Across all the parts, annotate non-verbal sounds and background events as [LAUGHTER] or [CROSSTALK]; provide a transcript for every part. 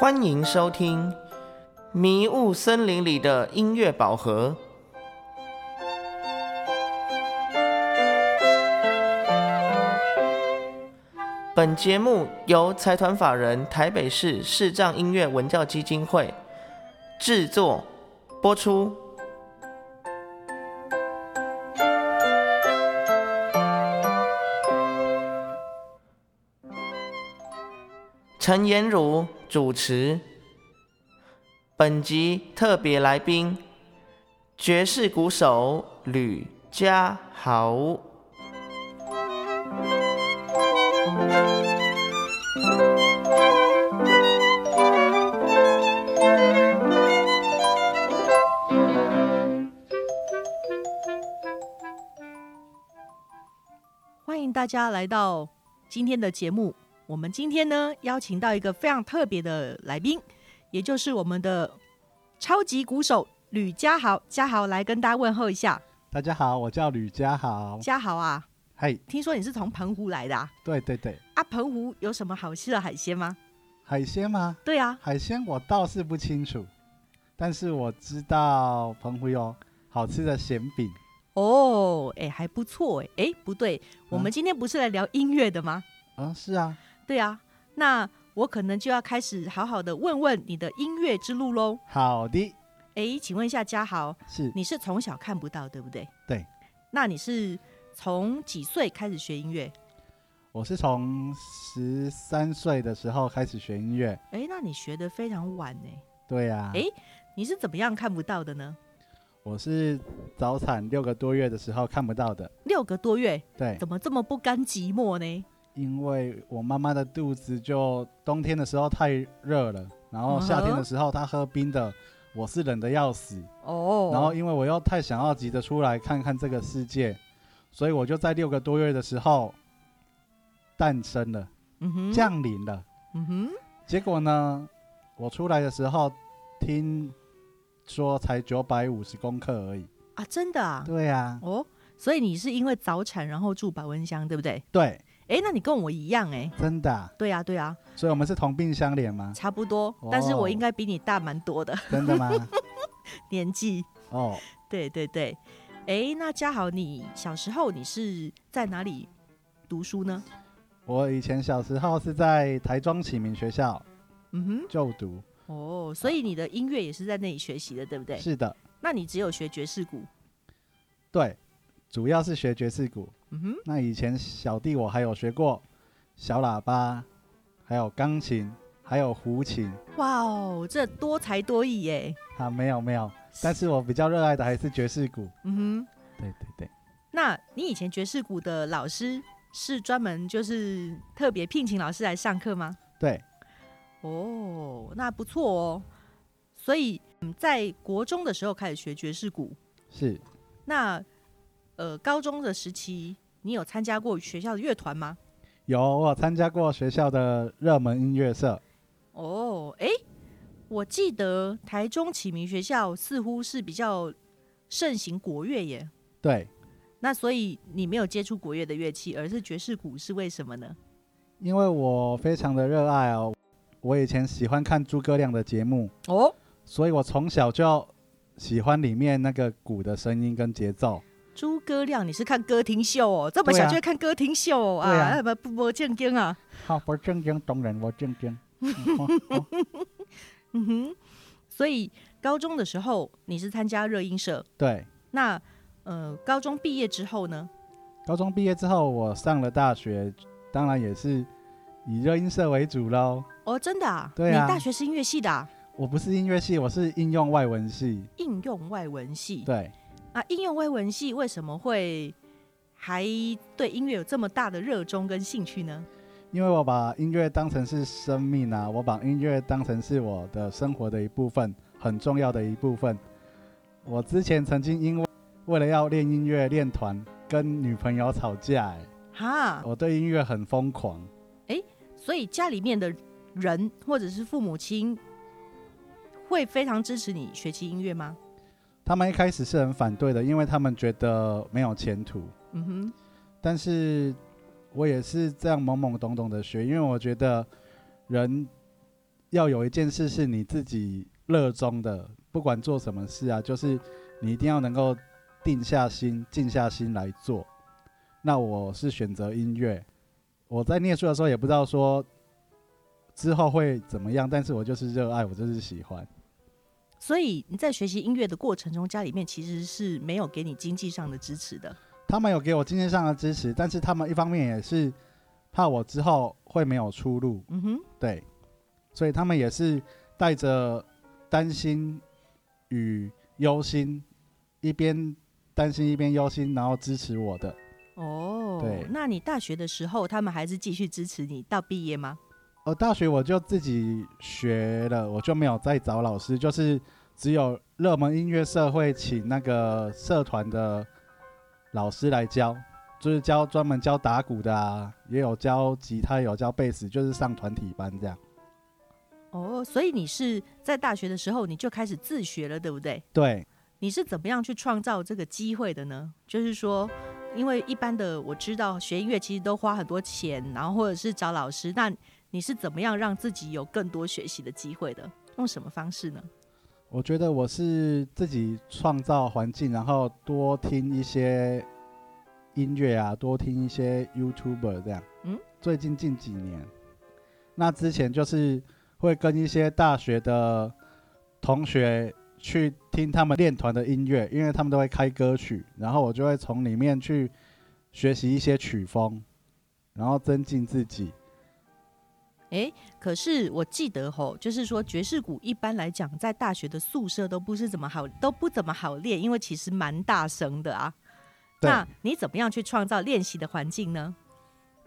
欢迎收听《迷雾森林里的音乐宝盒》。本节目由财团法人台北市视障音乐文教基金会制作播出。陈妍如主持。本集特别来宾：爵士鼓手吕家豪。欢迎大家来到今天的节目。我们今天呢，邀请到一个非常特别的来宾，也就是我们的超级鼓手吕家豪。家豪来跟大家问候一下。大家好，我叫吕家豪。家豪啊，嘿，听说你是从澎湖来的啊？对对对，啊，澎湖有什么好吃的海鲜吗？海鲜吗？对啊，海鲜我倒是不清楚，但是我知道澎湖有好吃的咸饼。哦，哎，还不错哎，哎，不对，我们啊今天不是来聊音乐的吗？嗯，是啊，对啊，那我可能就要开始好好的问问你的音乐之路喽。好的，哎，请问一下嘉豪，是你是从小看不到，对不对？对。那你是从几岁开始学音乐？我是从十三岁的时候开始学音乐。哎，那你学的非常晚呢。对呀、诶你是怎么样看不到的呢？我是早产六个多月的时候看不到的。六个多月，对，怎么这么不甘寂寞呢？因为我妈妈的肚子就冬天的时候太热了，然后夏天的时候她喝冰的，我是冷的要死。哦，然后因为我又太想要急着出来看看这个世界，所以我就在六个多月的时候诞生了，嗯，降临了。嗯哼，结果呢，我出来的时候听说才九百五十公克而已。啊，真的啊，对啊、哦，所以你是因为早产然后住保温箱，对不对？对，哎，那你跟我一样哎。真的啊、对啊，对啊，所以我们是同病相怜吗？差不多，但是我哦应该比你大蛮多的真的吗？[LAUGHS] 年纪。哦，对对对，哎，那嘉豪，你小时候你是在哪里读书呢？我以前小时候是在台中启明学校嗯哼就读。哦，所以你的音乐也是在那里学习的，对不对？是的，那你只有学爵士鼓，对，主要是学爵士鼓。嗯哼，那以前小弟我还有学过小喇叭，还有钢琴，还有胡琴。哇哦，这多才多艺耶。啊，没有没有，但是我比较热爱的还是爵士鼓。嗯哼，对对对，那你以前爵士鼓的老师是专门就是特别聘请老师来上课吗？对，哦，那不错哦。所以，嗯，在国中的时候开始学爵士鼓，是那呃，高中的时期，你有参加过学校的乐团吗？有我有参加过学校的热门音乐社。哦，诶，我记得台中启明学校似乎是比较盛行国乐耶。对，那所以你没有接触国乐的乐器，而是爵士鼓，是为什么呢？因为我非常的热爱哦，我以前喜欢看诸葛亮的节目，哦，所以我从小就喜欢里面那个鼓的声音跟节奏。诸葛亮，你是看歌厅秀哦？这么小就会看歌厅秀哦？对啊不不不正经啊。好，不正经，当然我正经。[LAUGHS] 嗯哼，所以高中的时候你是参加热音社，对，那呃，高中毕业之后呢？高中毕业之后，我上了大学，当然也是以热音社为主喽。哦，真的啊？对啊你大学是音乐系的、啊，我不是音乐系，我是应用外文系。应用外文系。对，啊，应用微文系为什么会还对音乐有这么大的热衷跟兴趣呢？因为我把音乐当成是生命啊，我把音乐当成是我的生活的一部分，很重要的一部分。我之前曾经因为为了要练音乐练团，跟女朋友吵架、哎，哈，我对音乐很疯狂。所以家里面的人或者是父母亲会非常支持你学习音乐吗？他们一开始是很反对的，因为他们觉得没有前途。嗯哼，但是我也是这样懵懵懂懂的学，因为我觉得人要有一件事是你自己热衷的，不管做什么事啊，就是你一定要能够定下心、静下心来做。那我是选择音乐。我在念书的时候也不知道说之后会怎么样，但是我就是热爱，我就是喜欢。所以你在学习音乐的过程中，家里面其实是没有给你经济上的支持的。他们有给我经济上的支持，但是他们一方面也是怕我之后会没有出路。嗯哼，对，所以他们也是带着担心与忧心，一边担心一边忧心，然后支持我的。哦，对那你大学的时候，他们还是继续支持你到毕业吗？呃，大学我就自己学了，我就没有再找老师，就是只有热门音乐社会请那个社团的老师来教，就是教专门教打鼓的啊，也有教吉他，有教贝斯，就是上团体班这样。哦，所以你是在大学的时候你就开始自学了，对不对？对，你是怎么样去创造这个机会的呢？就是说，因为一般的我知道学音乐其实都花很多钱，然后或者是找老师，那你是怎么样让自己有更多学习的机会的？用什么方式呢？我觉得我是自己创造环境，然后多听一些音乐啊，多听一些 YouTuber 这样。嗯，最近近几年，那之前就是会跟一些大学的同学去听他们练团的音乐，因为他们都会开歌曲，然后我就会从里面去学习一些曲风，然后增进自己。诶，可是我记得吼，就是说爵士鼓一般来讲，在大学的宿舍都不是怎么好，都不怎么好练，因为其实蛮大声的啊。那你怎么样去创造练习的环境呢？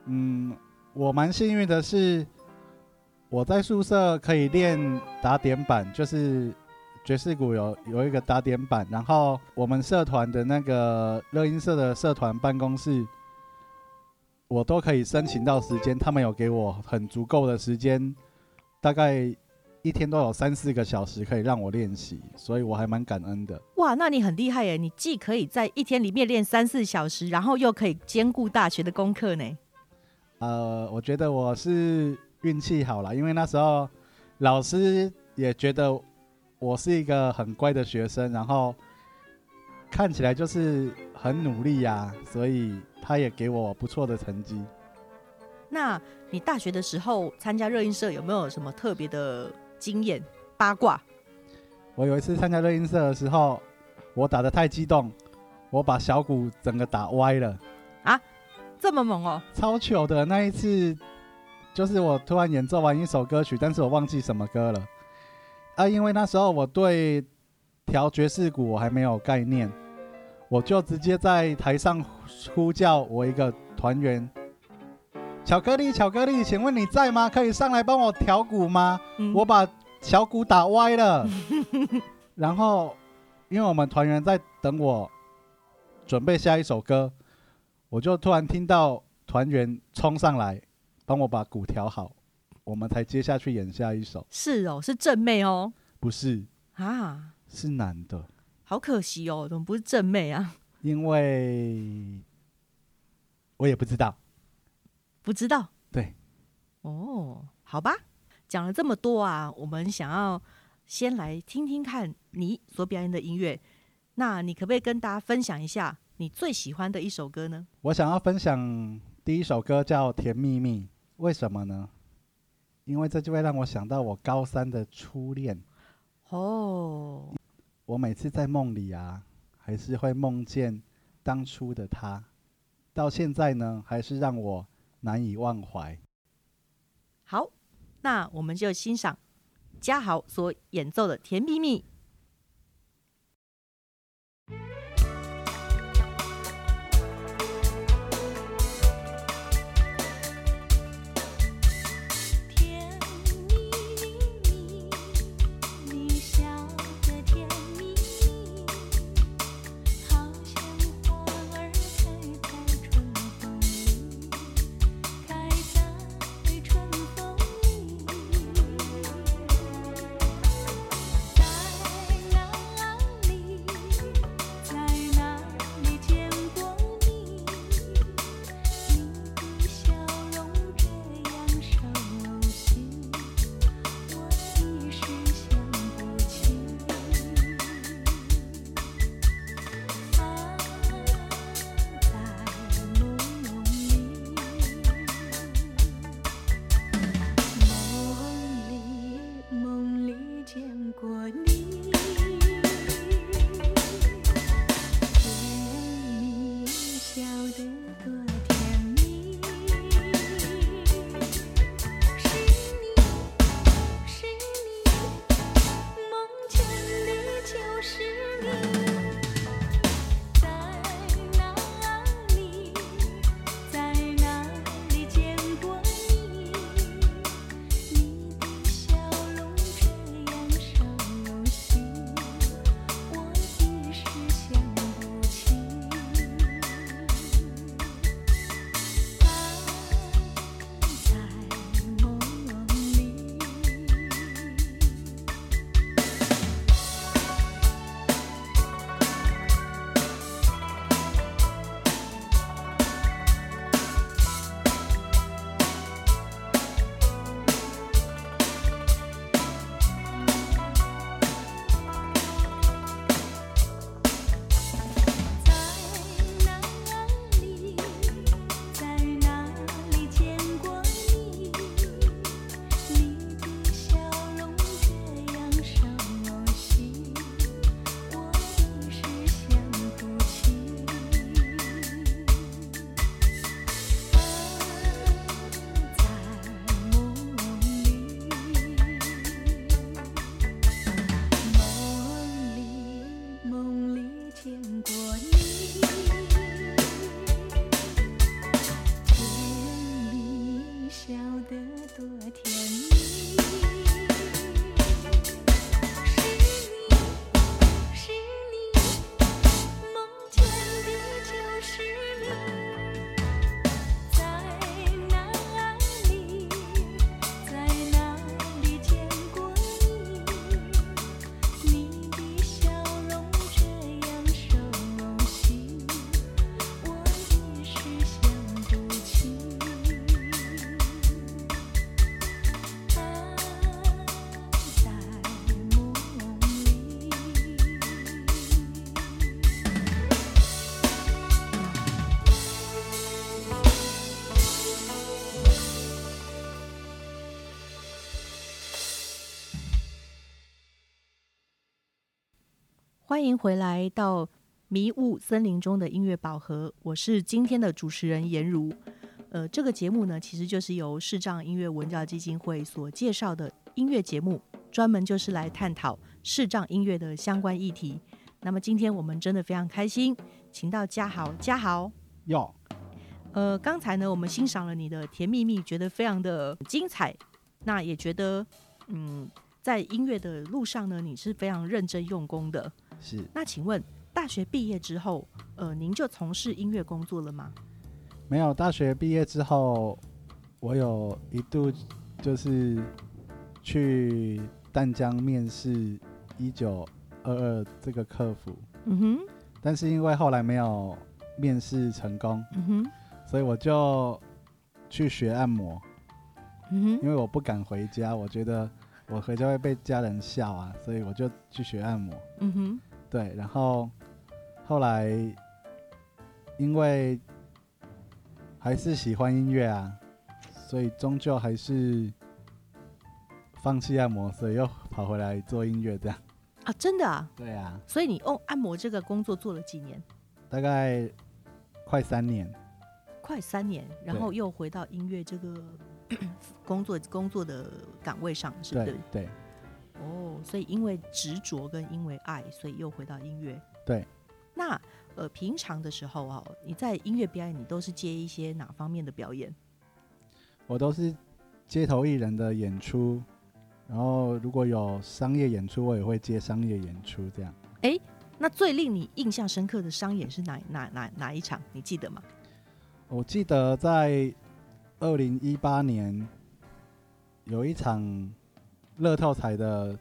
嗯，我蛮幸运的是，我在宿舍可以练打点板，就是爵士鼓有有一个打点板，然后我们社团的那个乐音社的社团办公室，我都可以申请到时间，他们有给我很足够的时间，大概一天都有三四个小时可以让我练习，所以我还蛮感恩的。哇，那你很厉害耶！你既可以在一天里面练三四小时，然后又可以兼顾大学的功课呢。呃，我觉得我是运气好了，因为那时候老师也觉得我是一个很乖的学生，然后看起来就是很努力呀、所以他也给我不错的成绩。那你大学的时候参加热音社有没有什么特别的经验八卦？我有一次参加热音社的时候，我打的太激动，我把小鼓整个打歪了，啊这么猛哦！超糗的。那一次就是我突然演奏完一首歌曲，但是我忘记什么歌了啊，因为那时候我对调爵士鼓我还没有概念，我就直接在台上呼叫我一个团员。巧克力，巧克力，请问你在吗？可以上来帮我调鼓吗？嗯我把小鼓打歪了，[LAUGHS] 然后因为我们团员在等我准备下一首歌，我就突然听到团员冲上来帮我把鼓调好，我们才接下去演下一首。是哦，是正妹哦不是，啊，是男的，好可惜哦，怎么不是正妹啊？[LAUGHS] 因为我也不知道。不知道对，哦，好吧，讲了这么多啊，我们想要先来听听看你所表演的音乐。那你可不可以跟大家分享一下你最喜欢的一首歌呢？我想要分享第一首歌叫《甜蜜蜜》，为什么呢？因为这就会让我想到我高三的初恋。哦，我每次在梦里啊，还是会梦见当初的他，到现在呢，还是让我难以忘怀。好，那我们就欣赏嘉豪所演奏的《甜蜜蜜》。欢迎回来到迷雾森林中的音乐宝盒，我是今天的主持人颜如。呃，这个节目呢，其实就是由视障音乐文教基金会所介绍的音乐节目，专门就是来探讨视障音乐的相关议题。那么今天我们真的非常开心，请到嘉豪，嘉豪。哟，呃，刚才呢，我们欣赏了你的《甜蜜蜜》，觉得非常的精彩。那也觉得，嗯，在音乐的路上呢，你是非常认真用功的。是。那请问，大学毕业之后，呃，您就从事音乐工作了吗？没有大学毕业之后，我有一度就是去淡江面试一九二二这个客服，嗯哼，但是因为后来没有面试成功，嗯哼，所以我就去学按摩，嗯哼，因为我不敢回家，我觉得我回家会被家人笑啊，所以我就去学按摩。嗯哼，对，然后后来因为还是喜欢音乐啊，所以终究还是放弃按摩，所以又跑回来做音乐这样。啊，真的啊。对啊，所以你哦，按摩这个工作做了几年？大概快三年。快三年，然后又回到音乐这个工作工作的岗位上，是不对是？对哦，所以因为执着跟因为爱，所以又回到音乐。对，那呃，平常的时候哦，你在音乐表演，你都是接一些哪方面的表演？我都是街头艺人的演出，然后如果有商业演出，我也会接商业演出这样。哎那最令你印象深刻的商演是哪哪哪哪一场？你记得吗？我记得在二零一八年有一场乐透彩的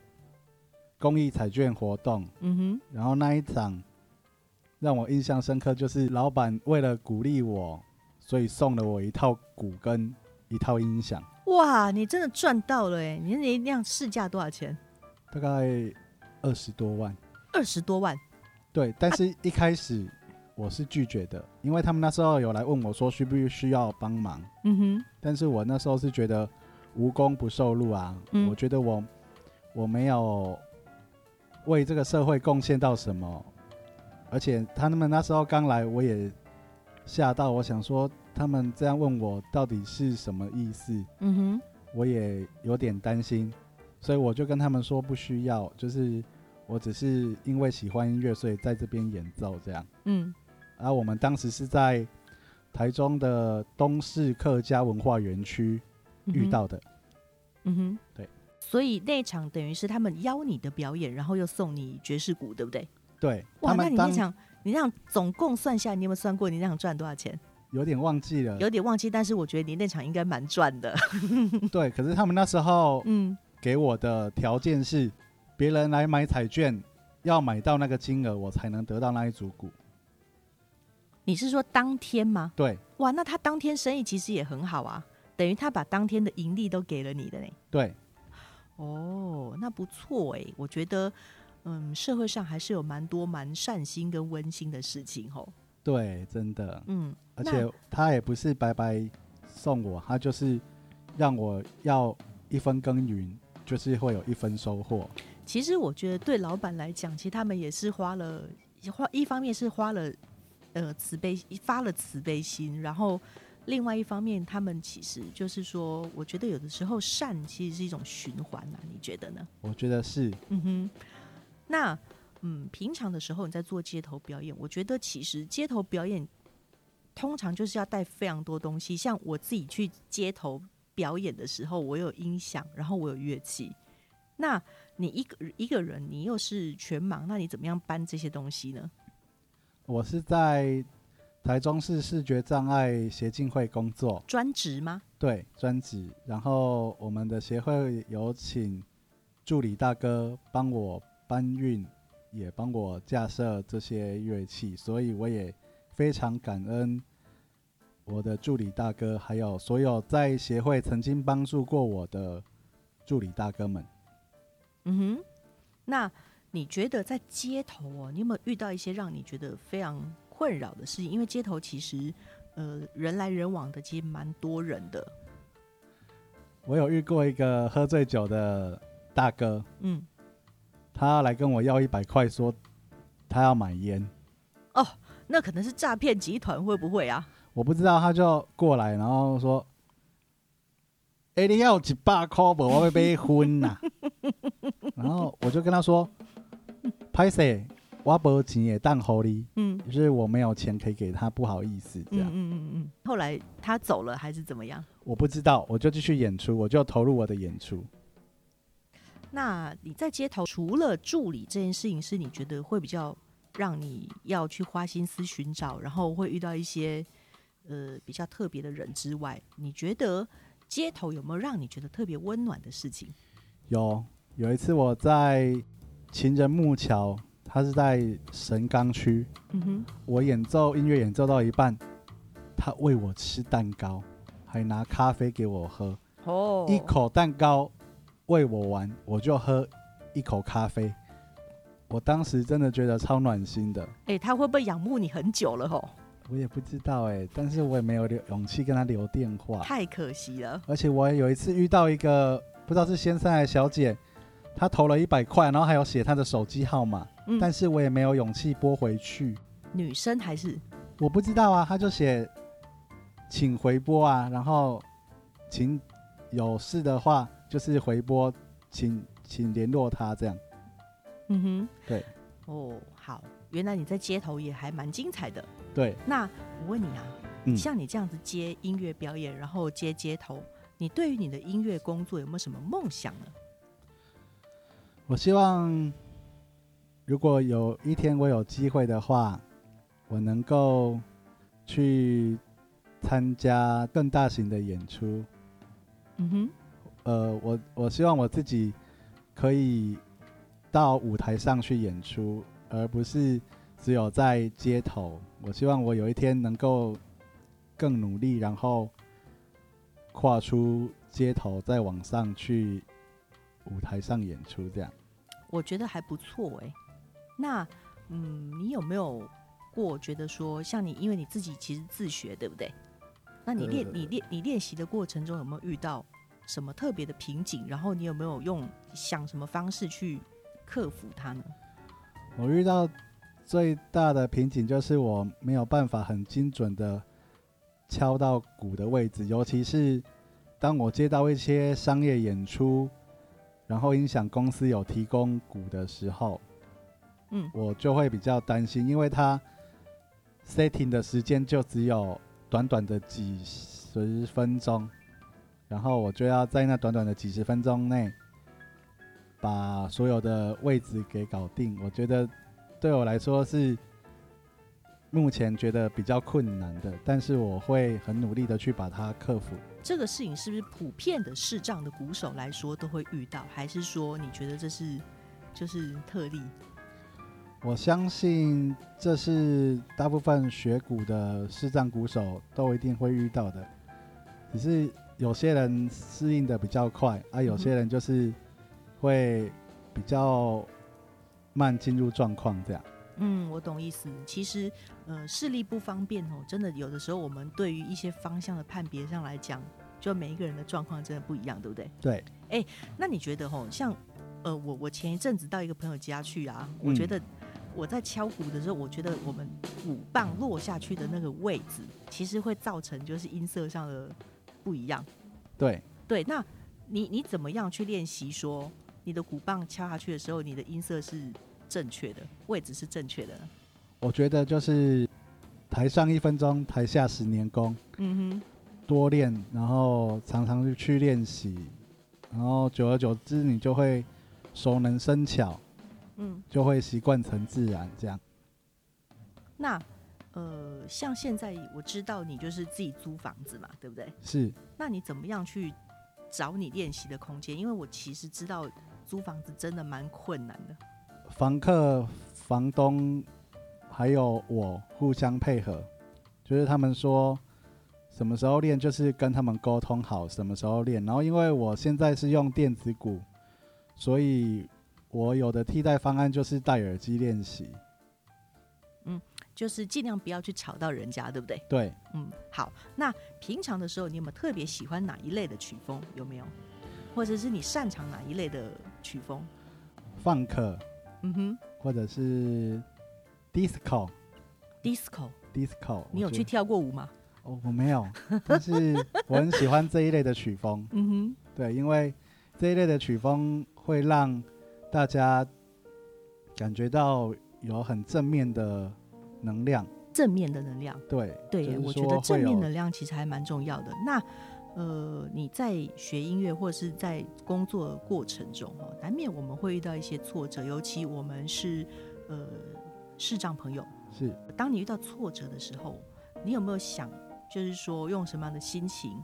公益彩券活动，嗯哼，然后那一场让我印象深刻，就是老板为了鼓励我，所以送了我一套鼓跟一套音响，哇，你真的赚到了哎！你你一辆市价多少钱？大概二十多万。二十多万。对，但是一开始我是拒绝的，因为他们那时候有来问我说需不需要帮忙，嗯哼，但是我那时候是觉得无功不受禄啊，嗯。我觉得我我没有为这个社会贡献到什么，而且他们那时候刚来，我也吓到，我想说他们这样问我到底是什么意思，嗯哼，我也有点担心，所以我就跟他们说不需要，就是我只是因为喜欢音乐，所以在这边演奏这样。嗯然后我们当时是在台中的东市客家文化园区遇到的。嗯哼，对。所以那场等于是他们邀你的表演，然后又送你爵士鼓，对不对？对，哇，那他们当你那场你那场总共算下来，你有没有算过你那场赚多少钱？有点忘记了，有点忘记，但是我觉得你那场应该蛮赚的。[LAUGHS] 对，可是他们那时候 [LAUGHS] 嗯，给我的条件是，别人来买彩券要买到那个金额，我才能得到那一组股。你是说当天吗？对哇，那他当天生意其实也很好啊，等于他把当天的盈利都给了你的呢。对，哦，那不错哎，我觉得，嗯，社会上还是有蛮多蛮善心跟温馨的事情哦。对，真的，嗯，而且他也不是白白送我，他就是让我要一分耕耘，就是会有一分收获。其实我觉得对老板来讲，其实他们也是花了花，一方面是花了呃慈悲发了慈悲心，然后另外一方面，他们其实就是说，我觉得有的时候善其实是一种循环呐、你觉得呢？我觉得是，嗯哼，那嗯，平常的时候你在做街头表演，我觉得其实街头表演通常就是要带非常多东西。像我自己去街头表演的时候，我有音响，然后我有乐器。那你一个一个人，你又是全盲，那你怎么样搬这些东西呢？我是在台中市视觉障碍协进会工作，专职吗？对专职，然后我们的协会有请助理大哥帮我搬运，也帮我架设这些乐器，所以我也非常感恩我的助理大哥，还有所有在协会曾经帮助过我的助理大哥们。嗯哼，那你觉得在街头哦，你有没有遇到一些让你觉得非常困扰的事情？因为街头其实呃人来人往的，其实蛮多人的。我有遇过一个喝醉酒的大哥，嗯他来跟我要一百块，说他要买烟，哦那可能是诈骗集团，会不会啊？我不知道，他就过来，然后说：“哎、你要有一百块不？我要买婚呐。[LAUGHS] ”然后我就跟他说：“拍谁？我无钱也当好你，嗯就是我没有钱可以给他，不好意思这嗯样。嗯嗯嗯。后来他走了还是怎么样？我不知道，我就继续演出，我就投入我的演出。那你在街头除了助理这件事情，是你觉得会比较让你要去花心思寻找，然后会遇到一些呃比较特别的人之外，你觉得街头有没有让你觉得特别温暖的事情？有有一次我在情人木桥，他是在神冈区，嗯哼，我演奏音乐演奏到一半，他喂我吃蛋糕，还拿咖啡给我喝。哦一口蛋糕喂我完，我就喝一口咖啡。我当时真的觉得超暖心的，哎、他会不会仰慕你很久了吼？我也不知道哎、但是我也没有留勇气跟他留电话。太可惜了。而且我也有一次遇到一个不知道是先生还是小姐，她投了一百块，然后还有写他的手机号码，嗯，但是我也没有勇气拨回去。女生还是我不知道啊，他就写请回拨啊，然后请有事的话就是回拨，请请联络他这样。嗯哼，对，哦，好，原来你在街头也还蛮精彩的。对，那我问你啊，嗯像你这样子接音乐表演，然后接街头，你对于你的音乐工作有没有什么梦想呢？我希望如果有一天我有机会的话，我能够去参加更大型的演出。嗯哼，呃，我我希望我自己可以到舞台上去演出，而不是只有在街头。我希望我有一天能够更努力，然后跨出街头，再往上去舞台上演出，这样。我觉得还不错哎、那嗯，你有没有过觉得说，像你，因为你自己其实自学，对不对？那你练、呃你练你练习的过程中，有没有遇到什么特别的瓶颈？然后你有没有用想什么方式去克服它呢？我遇到最大的瓶颈就是我没有办法很精准的敲到鼓的位置，尤其是当我接到一些商业演出，然后音响公司有提供鼓的时候，嗯我就会比较担心，因为它 setting 的时间就只有短短的几十分钟，然后我就要在那短短的几十分钟内把所有的位置给搞定。我觉得对我来说是目前觉得比较困难的，但是我会很努力的去把它克服。这个事情是不是普遍的视障的鼓手来说都会遇到，还是说你觉得这是就是特例？我相信这是大部分学鼓的视障鼓手都一定会遇到的，只是有些人适应的比较快，啊，有些人就是会比较慢进入状况这样。嗯，我懂意思。其实，呃，视力不方便哦，真的有的时候我们对于一些方向的判别上来讲，就每一个人的状况真的不一样，对不对？对，哎那你觉得吼，像呃，我我前一阵子到一个朋友家去啊，我嗯觉得我在敲鼓的时候，我觉得我们鼓棒落下去的那个位置，其实会造成就是音色上的不一样。对，对，那你你怎么样去练习说你的鼓棒敲下去的时候，你的音色是正确的，位置是正确的？我觉得就是台上一分钟，台下十年功，嗯哼。多练，然后常常去去练习，然后久而久之，你就会熟能生巧，嗯，就会习惯成自然这样。那呃，像现在我知道你就是自己租房子嘛，对不对？是，那你怎么样去找你练习的空间？因为我其实知道租房子真的蛮困难的。房客、房东还有我互相配合，就是他们说什么时候练，就是跟他们沟通好什么时候练。然后因为我现在是用电子鼓，所以我有的替代方案就是戴耳机练习。嗯就是尽量不要去吵到人家，对不对？对，嗯，好。那平常的时候，你有没有特别喜欢哪一类的曲风？有没有？或者是你擅长哪一类的曲风？放克嗯哼，或者是 disco disco，disco，你有去？跳过舞吗？哦，我没有，但是我很喜欢这一类的曲风。[LAUGHS] 嗯哼，对，因为这一类的曲风会让大家感觉到有很正面的能量。正面的能量。对，对，就是我觉得正面能量其实还蛮重要的。那呃，你在学音乐或者是在工作的过程中哈，难免我们会遇到一些挫折，尤其我们是呃视障朋友。是当你遇到挫折的时候，你有没有想，就是说用什么样的心情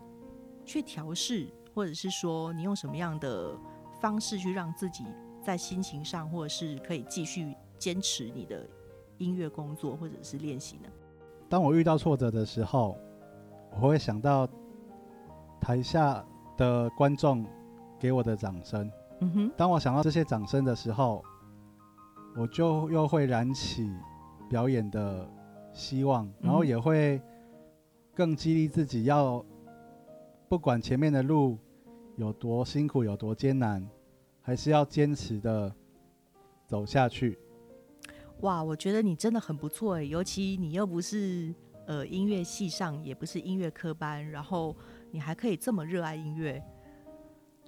去调试，或者是说你用什么样的方式去让自己在心情上，或者是可以继续坚持你的音乐工作或者是练习呢？当我遇到挫折的时候，我会想到台下的观众给我的掌声。嗯哼，当我想到这些掌声的时候，我就又会燃起表演的希望，然后嗯也会更激励自己要，不管前面的路有多辛苦、有多艰难，还是要坚持的走下去。哇，我觉得你真的很不错哎，尤其你又不是呃音乐系上，也不是音乐科班，然后你还可以这么热爱音乐。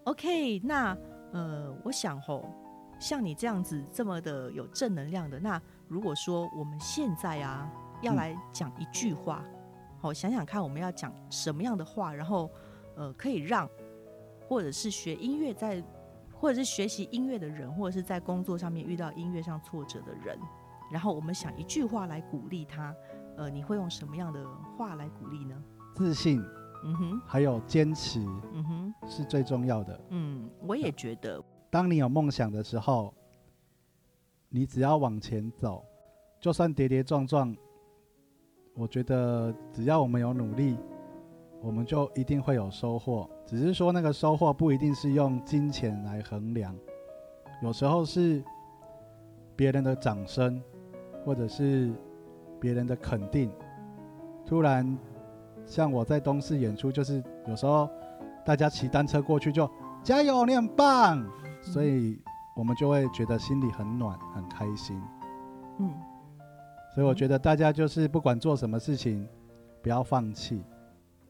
OK，那呃，我想吼，像你这样子这么的有正能量的，那如果说我们现在啊要嗯来讲一句话，好、想想看我们要讲什么样的话，然后呃可以让或者是学音乐在或者是学习音乐的人，或者是在工作上面遇到音乐上挫折的人，然后我们想一句话来鼓励他，呃，你会用什么样的话来鼓励呢？自信嗯哼，还有坚持嗯哼，是最重要的。嗯，我也觉得，当你有梦想的时候，你只要往前走，就算跌跌撞撞，我觉得只要我们有努力，我们就一定会有收获。只是说那个收获不一定是用金钱来衡量，有时候是别人的掌声，或者是别人的肯定。突然，像我在东市演出，就是有时候大家骑单车过去就加油，你很棒，所以我们就会觉得心里很暖，很开心。嗯，所以我觉得大家就是不管做什么事情，不要放弃，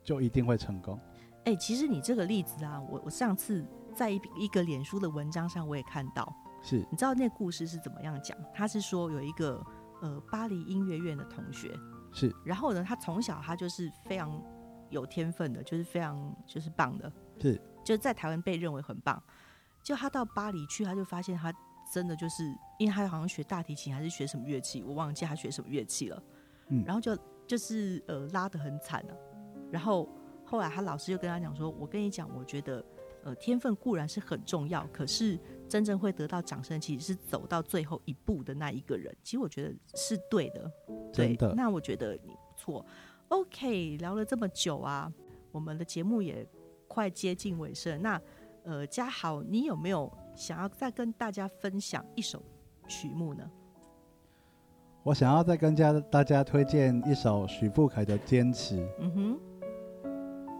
就一定会成功。哎、其实你这个例子啊，我我上次在一一个脸书的文章上我也看到，是你知道那故事是怎么样讲？他是说有一个呃巴黎音乐院的同学，是然后呢，他从小他就是非常有天分的，就是非常就是棒的，是，就是在台湾被认为很棒。就他到巴黎去，他就发现他真的就是，因为他好像学大提琴还是学什么乐器，我忘记他学什么乐器了。嗯然后就就是呃拉得很惨啊。然后后来他老师就跟他讲说：“我跟你讲，我觉得呃天分固然是很重要，可是真正会得到掌声，其实是走到最后一步的那一个人。其实我觉得是对的，对真的。那我觉得你不错。OK，聊了这么久啊，我们的节目也快接近尾声。那呃，嘉豪，你有没有想要再跟大家分享一首曲目呢？我想要再跟家大家推荐一首许富凯的《坚持》，嗯哼，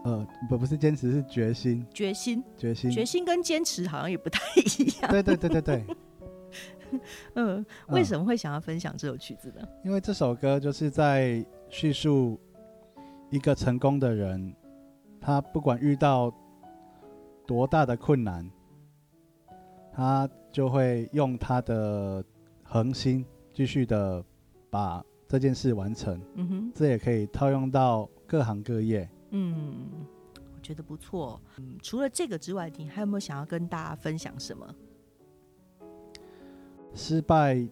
呃，不不是坚持，是决心，决心，决心，决心跟坚持好像也不太一样。对对对对对，[LAUGHS] 嗯，为什么会想要分享这首曲子呢？因为这首歌就是在叙述一个成功的人，他不管遇到多大的困难，他就会用他的恒心继续的把这件事完成。嗯哼，这也可以套用到各行各业。嗯，我觉得不错。嗯，除了这个之外，你还有没有想要跟大家分享什么？失败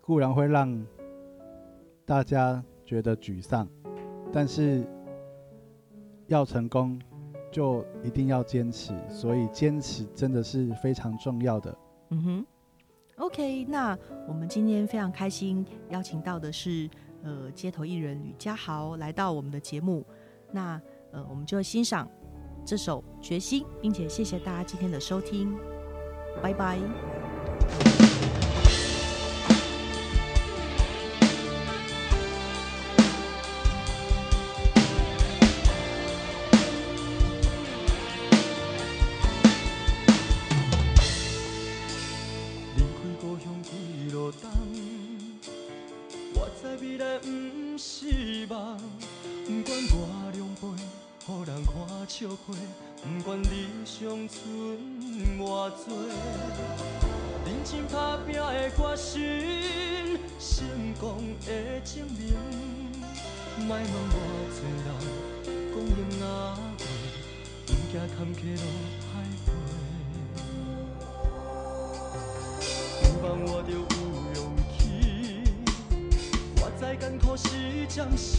固然会让大家觉得沮丧，但是要成功就一定要坚持，所以坚持真的是非常重要的。嗯哼，OK，那我们今天非常开心邀请到的是呃街头艺人吕家豪来到我们的节目，那呃，我们就欣赏这首《决心》，并且谢谢大家今天的收听，拜拜。未来不是梦，不管我。予人看笑话，不管理想剩偌多，认真打拼的决心，成功的证明。莫问偌多人讲阴阿贵，不惊坎坷路歹迈。有梦活著有勇气，活在艰苦时暂时。